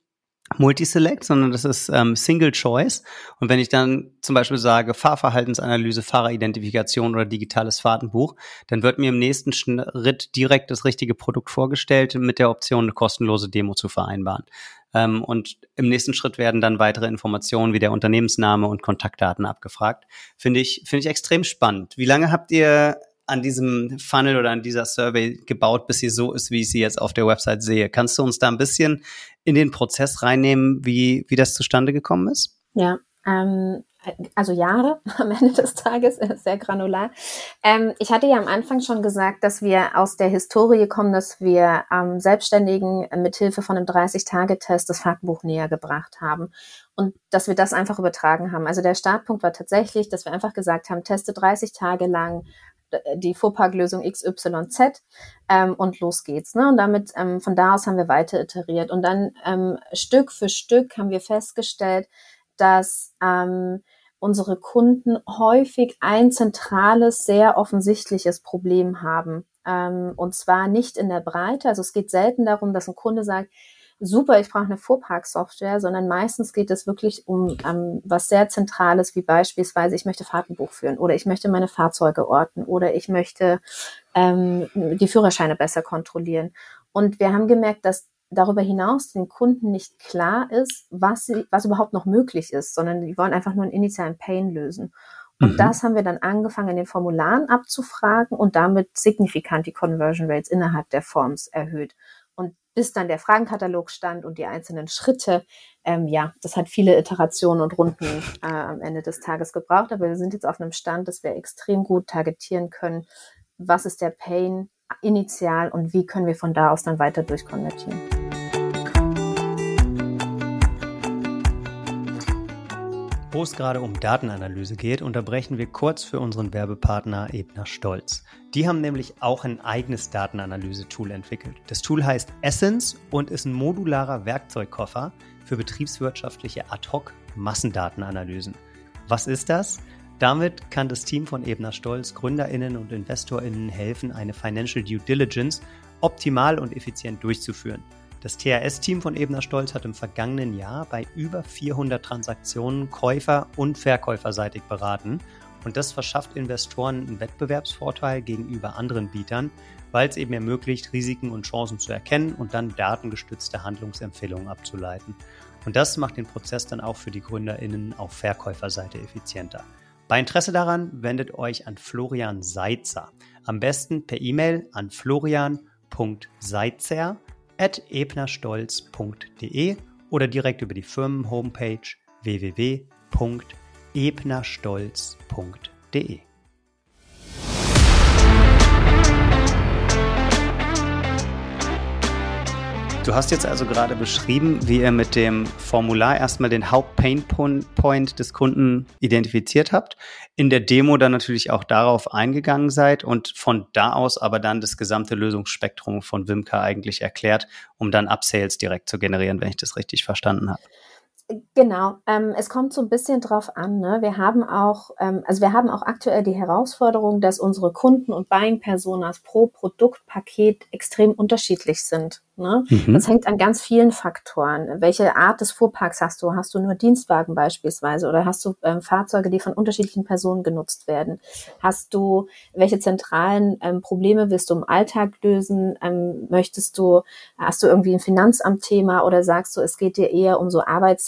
Multiselect, sondern das ist ähm, Single Choice. Und wenn ich dann zum Beispiel sage Fahrverhaltensanalyse, Fahreridentifikation oder digitales Fahrtenbuch, dann wird mir im nächsten Schritt direkt das richtige Produkt vorgestellt mit der Option, eine kostenlose Demo zu vereinbaren. Ähm, und im nächsten Schritt werden dann weitere Informationen wie der Unternehmensname und Kontaktdaten abgefragt. Finde ich, finde ich extrem spannend. Wie lange habt ihr an diesem Funnel oder an dieser Survey gebaut, bis sie so ist, wie ich sie jetzt auf der Website sehe. Kannst du uns da ein bisschen in den Prozess reinnehmen, wie, wie das zustande gekommen ist? Ja, ähm, also Jahre am Ende des Tages, sehr granular. Ähm, ich hatte ja am Anfang schon gesagt, dass wir aus der Historie kommen, dass wir ähm, Selbstständigen mithilfe von einem 30-Tage-Test das Fahrtenbuch näher gebracht haben und dass wir das einfach übertragen haben. Also der Startpunkt war tatsächlich, dass wir einfach gesagt haben, teste 30 Tage lang die Fuhrparklösung XYZ ähm, und los geht's. Ne? Und damit ähm, von da aus haben wir weiter iteriert. Und dann ähm, Stück für Stück haben wir festgestellt, dass ähm, unsere Kunden häufig ein zentrales, sehr offensichtliches Problem haben. Ähm, und zwar nicht in der Breite. Also es geht selten darum, dass ein Kunde sagt, super, ich brauche eine Fuhrparksoftware, sondern meistens geht es wirklich um ähm, was sehr Zentrales, wie beispielsweise, ich möchte Fahrtenbuch führen oder ich möchte meine Fahrzeuge orten oder ich möchte ähm, die Führerscheine besser kontrollieren. Und wir haben gemerkt, dass darüber hinaus den Kunden nicht klar ist, was, sie, was überhaupt noch möglich ist, sondern die wollen einfach nur einen initialen Pain lösen. Und mhm. das haben wir dann angefangen, in den Formularen abzufragen und damit signifikant die Conversion Rates innerhalb der Forms erhöht. Und bis dann der Fragenkatalog stand und die einzelnen Schritte, ähm, ja, das hat viele Iterationen und Runden äh, am Ende des Tages gebraucht. Aber wir sind jetzt auf einem Stand, dass wir extrem gut targetieren können, was ist der Pain initial und wie können wir von da aus dann weiter durchkonvertieren. Wo es gerade um Datenanalyse geht, unterbrechen wir kurz für unseren Werbepartner Ebner Stolz. Die haben nämlich auch ein eigenes Datenanalyse-Tool entwickelt. Das Tool heißt Essence und ist ein modularer Werkzeugkoffer für betriebswirtschaftliche Ad-Hoc-Massendatenanalysen. Was ist das? Damit kann das Team von Ebner Stolz GründerInnen und InvestorInnen helfen, eine Financial Due Diligence optimal und effizient durchzuführen. Das THS-Team von Ebner Stolz hat im vergangenen Jahr bei über 400 Transaktionen Käufer- und Verkäuferseitig beraten. Und das verschafft Investoren einen Wettbewerbsvorteil gegenüber anderen Bietern, weil es eben ermöglicht, Risiken und Chancen zu erkennen und dann datengestützte Handlungsempfehlungen abzuleiten. Und das macht den Prozess dann auch für die GründerInnen auf Verkäuferseite effizienter. Bei Interesse daran wendet euch an Florian Seitzer. Am besten per E-Mail an florian.seitzer at ebnerstolz.de oder direkt über die Firmen-Homepage www.ebnerstolz.de. Du hast jetzt also gerade beschrieben, wie ihr mit dem Formular erstmal den Haupt-Pain-Point des Kunden identifiziert habt, in der Demo dann natürlich auch darauf eingegangen seid und von da aus aber dann das gesamte Lösungsspektrum von Wimka eigentlich erklärt, um dann Upsales direkt zu generieren, wenn ich das richtig verstanden habe. Genau, ähm, es kommt so ein bisschen drauf an. Ne? Wir haben auch, ähm, also wir haben auch aktuell die Herausforderung, dass unsere Kunden und Buying-Personas pro Produktpaket extrem unterschiedlich sind. Ne? Mhm. Das hängt an ganz vielen Faktoren. Welche Art des Fuhrparks hast du? Hast du nur Dienstwagen beispielsweise oder hast du ähm, Fahrzeuge, die von unterschiedlichen Personen genutzt werden? Hast du, welche zentralen ähm, Probleme willst du im Alltag lösen? Ähm, möchtest du, hast du irgendwie ein Finanzamt-Thema oder sagst du, es geht dir eher um so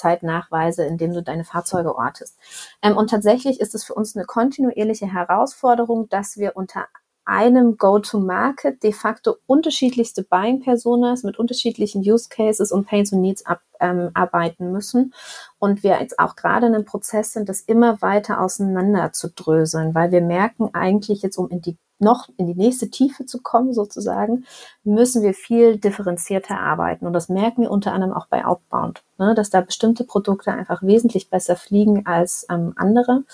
Arbeitszeitnachweise, indem du deine Fahrzeuge ortest? Ähm, und tatsächlich ist es für uns eine kontinuierliche Herausforderung, dass wir unter einem Go-to-Market de facto unterschiedlichste Buying-Personas mit unterschiedlichen Use Cases und Pains und Needs ab, ähm, arbeiten müssen. Und wir jetzt auch gerade in einem Prozess sind, das immer weiter auseinander zu dröseln, weil wir merken eigentlich jetzt, um in die noch in die nächste Tiefe zu kommen, sozusagen, müssen wir viel differenzierter arbeiten. Und das merken wir unter anderem auch bei Outbound, ne, dass da bestimmte Produkte einfach wesentlich besser fliegen als ähm, andere.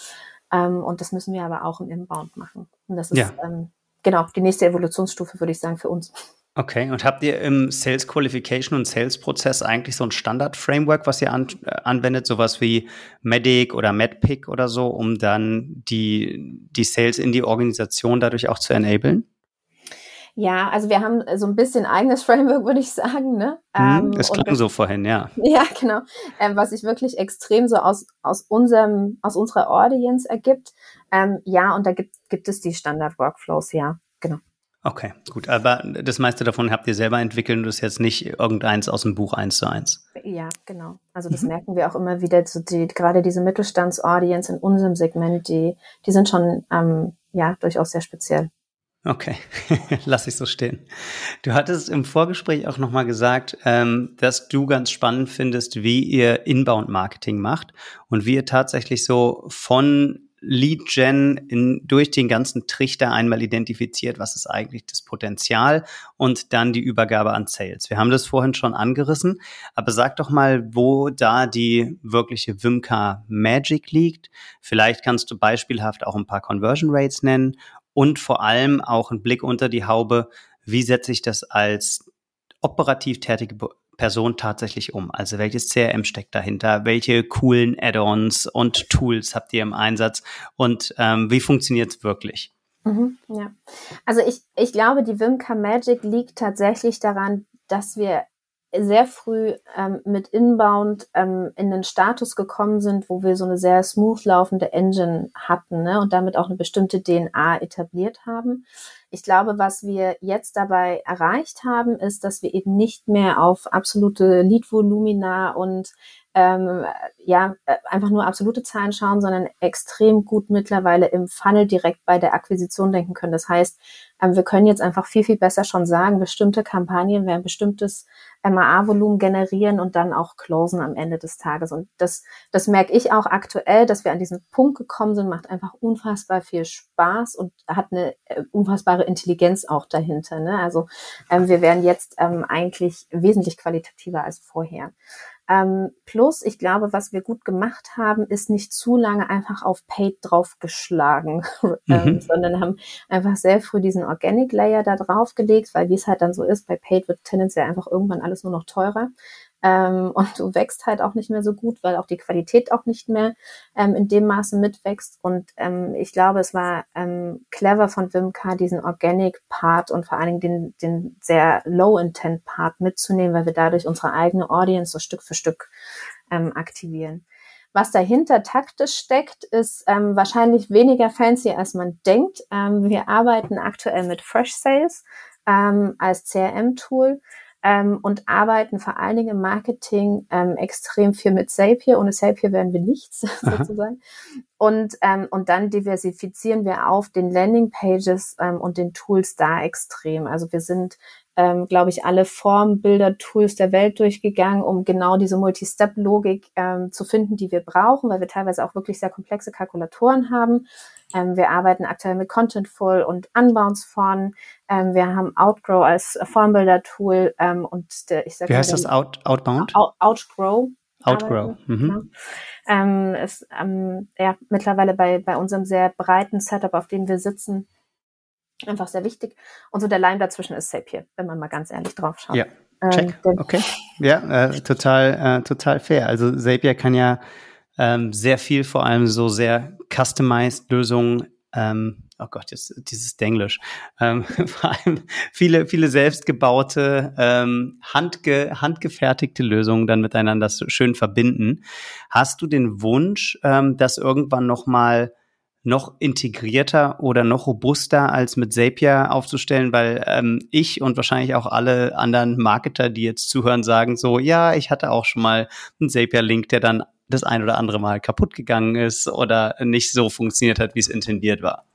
Ähm, und das müssen wir aber auch im Inbound machen. Und das ist ja. ähm, genau, die nächste Evolutionsstufe, würde ich sagen, für uns. Okay, und habt ihr im Sales Qualification und Sales Prozess eigentlich so ein Standard-Framework, was ihr an, äh, anwendet, sowas wie Medic oder MedPick oder so, um dann die, die Sales in die Organisation dadurch auch zu enablen? Ja, also wir haben so ein bisschen eigenes Framework, würde ich sagen. Ne? Hm, das klang das, so vorhin, ja. Ja, genau. Ähm, was sich wirklich extrem so aus, aus, unserem, aus unserer Audience ergibt. Ähm, ja, und da gibt, gibt es die Standard-Workflows, ja, genau. Okay, gut. Aber das meiste davon habt ihr selber entwickelt und das ist jetzt nicht irgendeins aus dem Buch eins zu eins. Ja, genau. Also das mhm. merken wir auch immer wieder. So die, gerade diese Mittelstands-Audience in unserem Segment, die, die sind schon ähm, ja durchaus sehr speziell. Okay, lass ich so stehen. Du hattest im Vorgespräch auch nochmal gesagt, ähm, dass du ganz spannend findest, wie ihr Inbound-Marketing macht und wie ihr tatsächlich so von Lead Gen in, durch den ganzen Trichter einmal identifiziert, was ist eigentlich das Potenzial und dann die Übergabe an Sales. Wir haben das vorhin schon angerissen, aber sag doch mal, wo da die wirkliche Wimka Magic liegt. Vielleicht kannst du beispielhaft auch ein paar Conversion Rates nennen und vor allem auch einen Blick unter die Haube, wie setze ich das als operativ tätige Person tatsächlich um? Also welches CRM steckt dahinter? Welche coolen Add-ons und Tools habt ihr im Einsatz? Und ähm, wie funktioniert es wirklich? Mhm, ja, also ich, ich glaube, die Wimka Magic liegt tatsächlich daran, dass wir sehr früh ähm, mit Inbound ähm, in den Status gekommen sind, wo wir so eine sehr smooth laufende Engine hatten ne, und damit auch eine bestimmte DNA etabliert haben. Ich glaube, was wir jetzt dabei erreicht haben, ist, dass wir eben nicht mehr auf absolute Lead-Volumina und ähm, ja, äh, einfach nur absolute Zahlen schauen, sondern extrem gut mittlerweile im Funnel direkt bei der Akquisition denken können. Das heißt, ähm, wir können jetzt einfach viel, viel besser schon sagen, bestimmte Kampagnen werden bestimmtes MAA-Volumen generieren und dann auch closen am Ende des Tages. Und das, das merke ich auch aktuell, dass wir an diesen Punkt gekommen sind, macht einfach unfassbar viel Spaß und hat eine äh, unfassbare Intelligenz auch dahinter. Ne? Also ähm, wir werden jetzt ähm, eigentlich wesentlich qualitativer als vorher. Ähm, plus, ich glaube, was wir gut gemacht haben, ist nicht zu lange einfach auf Paid draufgeschlagen, ähm, mhm. sondern haben einfach sehr früh diesen Organic Layer da draufgelegt, weil wie es halt dann so ist, bei Paid wird tendenziell einfach irgendwann alles nur noch teurer. Ähm, und du wächst halt auch nicht mehr so gut, weil auch die Qualität auch nicht mehr ähm, in dem Maße mitwächst. Und ähm, ich glaube, es war ähm, clever von Wimka, diesen Organic-Part und vor allen Dingen den, den sehr Low-Intent-Part mitzunehmen, weil wir dadurch unsere eigene Audience so Stück für Stück ähm, aktivieren. Was dahinter taktisch steckt, ist ähm, wahrscheinlich weniger fancy, als man denkt. Ähm, wir arbeiten aktuell mit Fresh Sales ähm, als CRM-Tool ähm, und arbeiten vor allen Dingen im Marketing ähm, extrem viel mit Zapier. Ohne Zapier wären wir nichts sozusagen. Und, ähm, und dann diversifizieren wir auf den Landingpages ähm, und den Tools da extrem. Also wir sind ähm, glaube ich, alle Formbilder-Tools der Welt durchgegangen, um genau diese Multi-Step-Logik ähm, zu finden, die wir brauchen, weil wir teilweise auch wirklich sehr komplexe Kalkulatoren haben. Ähm, wir arbeiten aktuell mit Contentful und Unbounce-Form. Ähm, wir haben Outgrow als Formbilder-Tool ähm, und der, ich sage Wie heißt das? Out, Outbound? Out, Outgrow. Outgrow. Mhm. Genau. Ähm, ist ähm, ja mittlerweile bei, bei unserem sehr breiten Setup, auf dem wir sitzen, einfach sehr wichtig. Und so der Leim dazwischen ist Zapier, wenn man mal ganz ehrlich drauf schaut. Ja, ähm, check. Ähm, okay. Ja, äh, total, äh, total fair. Also Zapier kann ja ähm, sehr viel, vor allem so sehr customized Lösungen ähm, oh Gott, jetzt dieses Denglisch, ähm, vor allem viele, viele selbstgebaute, ähm, handge, handgefertigte Lösungen dann miteinander schön verbinden. Hast du den Wunsch, ähm, das irgendwann nochmal noch integrierter oder noch robuster als mit Zapier aufzustellen, weil ähm, ich und wahrscheinlich auch alle anderen Marketer, die jetzt zuhören, sagen so, ja, ich hatte auch schon mal einen Zapier-Link, der dann das ein oder andere Mal kaputt gegangen ist oder nicht so funktioniert hat, wie es intendiert war.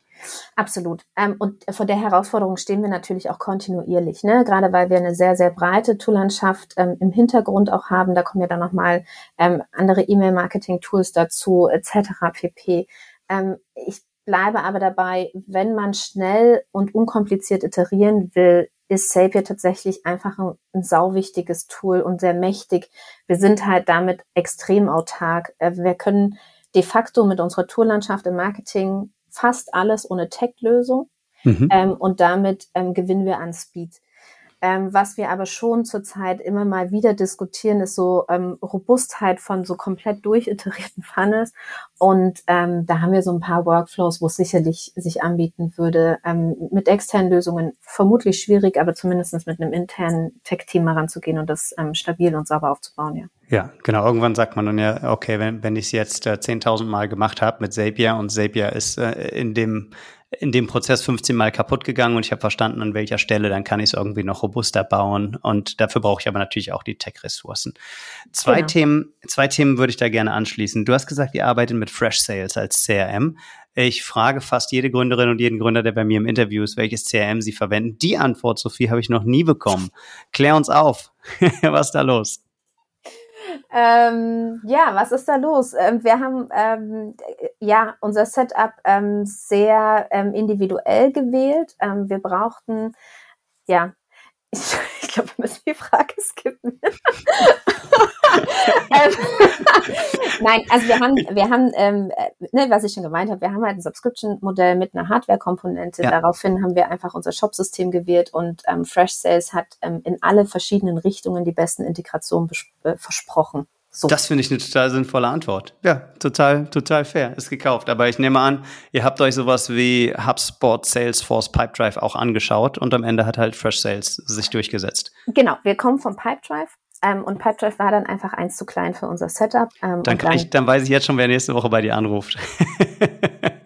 Absolut. Ähm, und vor der Herausforderung stehen wir natürlich auch kontinuierlich, ne? gerade weil wir eine sehr, sehr breite Toollandschaft ähm, im Hintergrund auch haben. Da kommen ja dann nochmal ähm, andere E-Mail-Marketing-Tools dazu, etc. pp. Ähm, ich bleibe aber dabei, wenn man schnell und unkompliziert iterieren will, ist Zapier tatsächlich einfach ein, ein sauwichtiges Tool und sehr mächtig. Wir sind halt damit extrem autark. Äh, wir können de facto mit unserer Tourlandschaft im Marketing fast alles ohne Tech-Lösung mhm. ähm, und damit ähm, gewinnen wir an Speed. Ähm, was wir aber schon zurzeit immer mal wieder diskutieren, ist so ähm, Robustheit von so komplett durchiterierten Funnels. Und ähm, da haben wir so ein paar Workflows, wo es sicherlich sich anbieten würde, ähm, mit externen Lösungen vermutlich schwierig, aber zumindest mit einem internen Tech-Team heranzugehen und das ähm, stabil und sauber aufzubauen, ja. Ja, genau. Irgendwann sagt man dann ja, okay, wenn, wenn ich es jetzt äh, 10.000 Mal gemacht habe mit Zapier und Zapier ist äh, in dem in dem Prozess 15 Mal kaputt gegangen und ich habe verstanden, an welcher Stelle, dann kann ich es irgendwie noch robuster bauen. Und dafür brauche ich aber natürlich auch die Tech-Ressourcen. Zwei genau. Themen, zwei Themen würde ich da gerne anschließen. Du hast gesagt, ihr arbeitet mit Fresh Sales als CRM. Ich frage fast jede Gründerin und jeden Gründer, der bei mir im Interview ist, welches CRM sie verwenden. Die Antwort, Sophie, habe ich noch nie bekommen. Klär uns auf. Was ist da los? Ähm, ja, was ist da los? Ähm, wir haben ähm, ja unser Setup ähm, sehr ähm, individuell gewählt. Ähm, wir brauchten ja ich, ich glaube, wir müssen die Frage skippen. ähm, Nein, also wir haben, wir haben, ähm, äh, ne, was ich schon gemeint habe, wir haben halt ein Subscription-Modell mit einer Hardware-Komponente. Ja. Daraufhin haben wir einfach unser Shop-System gewählt und ähm, Fresh Sales hat ähm, in alle verschiedenen Richtungen die besten Integrationen äh, versprochen. So. Das finde ich eine total sinnvolle Antwort. Ja, total, total fair. Ist gekauft. Aber ich nehme an, ihr habt euch sowas wie HubSpot, Salesforce, Pipedrive auch angeschaut und am Ende hat halt Fresh Sales sich durchgesetzt. Genau, wir kommen vom Pipedrive. Ähm, und Pipedrive war dann einfach eins zu klein für unser Setup. Ähm, dann, dann, ich, dann weiß ich jetzt schon, wer nächste Woche bei dir anruft.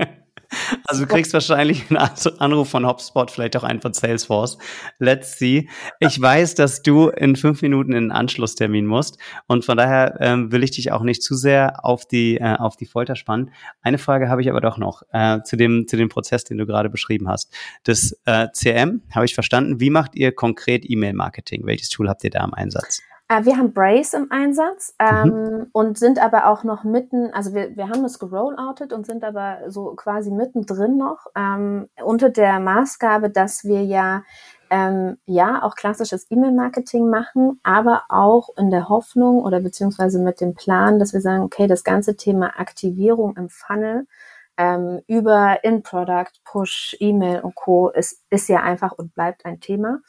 Also du kriegst wahrscheinlich einen Anruf von HubSpot, vielleicht auch einen von Salesforce. Let's see. Ich weiß, dass du in fünf Minuten in einen Anschlusstermin musst und von daher ähm, will ich dich auch nicht zu sehr auf die äh, auf die Folter spannen. Eine Frage habe ich aber doch noch äh, zu dem zu dem Prozess, den du gerade beschrieben hast. Das äh, CM habe ich verstanden. Wie macht ihr konkret E-Mail-Marketing? Welches Tool habt ihr da im Einsatz? Äh, wir haben Brace im Einsatz ähm, mhm. und sind aber auch noch mitten, also wir, wir haben es gerolloutet und sind aber so quasi mittendrin noch ähm, unter der Maßgabe, dass wir ja ähm, ja auch klassisches E-Mail-Marketing machen, aber auch in der Hoffnung oder beziehungsweise mit dem Plan, dass wir sagen, okay, das ganze Thema Aktivierung im Funnel ähm, über In-Product, Push, E-Mail und Co. ist, ist ja einfach und bleibt ein Thema.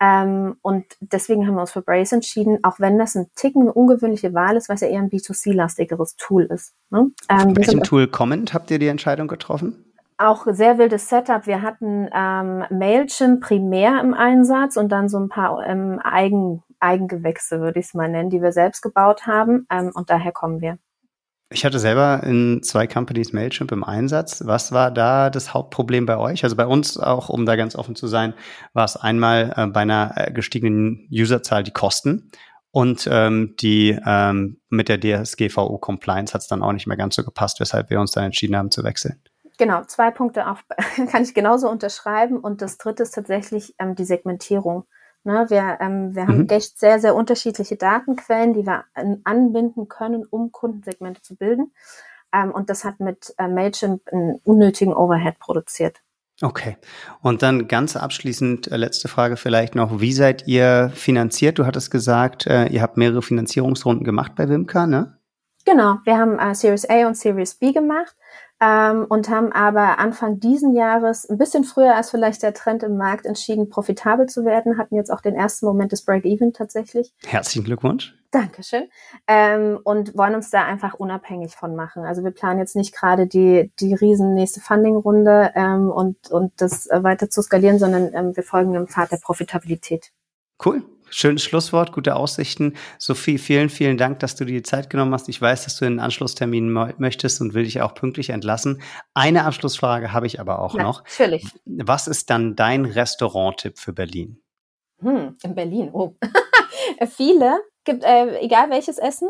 Ähm, und deswegen haben wir uns für Brace entschieden, auch wenn das ein Ticken eine ungewöhnliche Wahl ist, weil es ja eher ein B2C-lastigeres Tool ist. Ne? Ähm, welchem Tool Comment habt ihr die Entscheidung getroffen? Auch sehr wildes Setup. Wir hatten ähm, Mailchimp primär im Einsatz und dann so ein paar ähm, Eigen, Eigengewächse, würde ich es mal nennen, die wir selbst gebaut haben. Ähm, und daher kommen wir. Ich hatte selber in zwei Companies Mailchimp im Einsatz. Was war da das Hauptproblem bei euch? Also bei uns auch, um da ganz offen zu sein, war es einmal äh, bei einer äh, gestiegenen Userzahl die Kosten und ähm, die ähm, mit der DSGVO Compliance hat es dann auch nicht mehr ganz so gepasst, weshalb wir uns dann entschieden haben zu wechseln. Genau, zwei Punkte auf, kann ich genauso unterschreiben. Und das dritte ist tatsächlich ähm, die Segmentierung. Ne, wir, ähm, wir haben mhm. echt sehr, sehr unterschiedliche Datenquellen, die wir an, anbinden können, um Kundensegmente zu bilden. Ähm, und das hat mit äh, Mailchimp einen unnötigen Overhead produziert. Okay. Und dann ganz abschließend äh, letzte Frage vielleicht noch. Wie seid ihr finanziert? Du hattest gesagt, äh, ihr habt mehrere Finanzierungsrunden gemacht bei Wimka, ne? Genau. Wir haben äh, Series A und Series B gemacht. Ähm, und haben aber Anfang diesen Jahres, ein bisschen früher als vielleicht der Trend im Markt, entschieden, profitabel zu werden, hatten jetzt auch den ersten Moment des Break-Even tatsächlich. Herzlichen Glückwunsch. Dankeschön. Ähm, und wollen uns da einfach unabhängig von machen. Also wir planen jetzt nicht gerade die, die riesen nächste Funding-Runde ähm, und, und das weiter zu skalieren, sondern ähm, wir folgen dem Pfad der Profitabilität. Cool. Schönes Schlusswort, gute Aussichten. Sophie, vielen, vielen Dank, dass du dir die Zeit genommen hast. Ich weiß, dass du einen Anschlusstermin möchtest und will dich auch pünktlich entlassen. Eine Abschlussfrage habe ich aber auch Na, noch. Natürlich. Was ist dann dein Restaurant-Tipp für Berlin? Hm, in Berlin, oh. Viele, gibt, äh, egal welches Essen.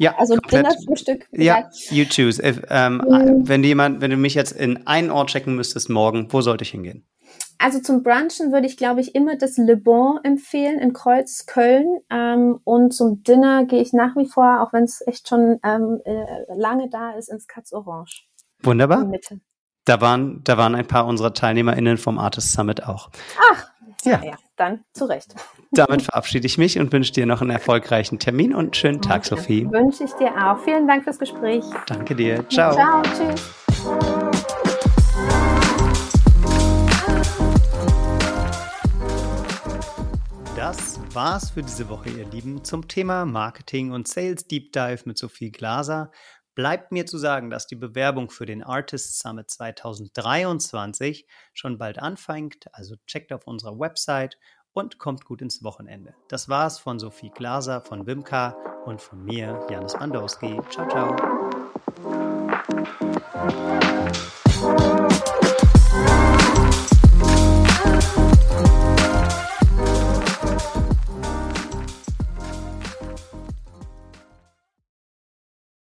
Ja, also Dinner, Frühstück. Ja, you choose. If, ähm, hm. Wenn jemand, wenn du mich jetzt in einen Ort checken müsstest morgen, wo sollte ich hingehen? Also zum Brunchen würde ich, glaube ich, immer das Le Bon empfehlen in Kreuzköln. Ähm, und zum Dinner gehe ich nach wie vor, auch wenn es echt schon ähm, äh, lange da ist, ins Katz Orange. Wunderbar. Da waren, da waren ein paar unserer TeilnehmerInnen vom Artist Summit auch. Ach, ja. ja dann zu Recht. Damit verabschiede ich mich und wünsche dir noch einen erfolgreichen Termin und einen schönen Tag. Sophie. Wünsche ich dir auch. Vielen Dank fürs Gespräch. Danke dir. Ciao. Ciao, tschüss. War's für diese Woche, ihr Lieben, zum Thema Marketing und Sales Deep Dive mit Sophie Glaser. Bleibt mir zu sagen, dass die Bewerbung für den Artist Summit 2023 schon bald anfängt, also checkt auf unserer Website und kommt gut ins Wochenende. Das war's von Sophie Glaser von Wimka und von mir, Janis Bandowski. Ciao, ciao.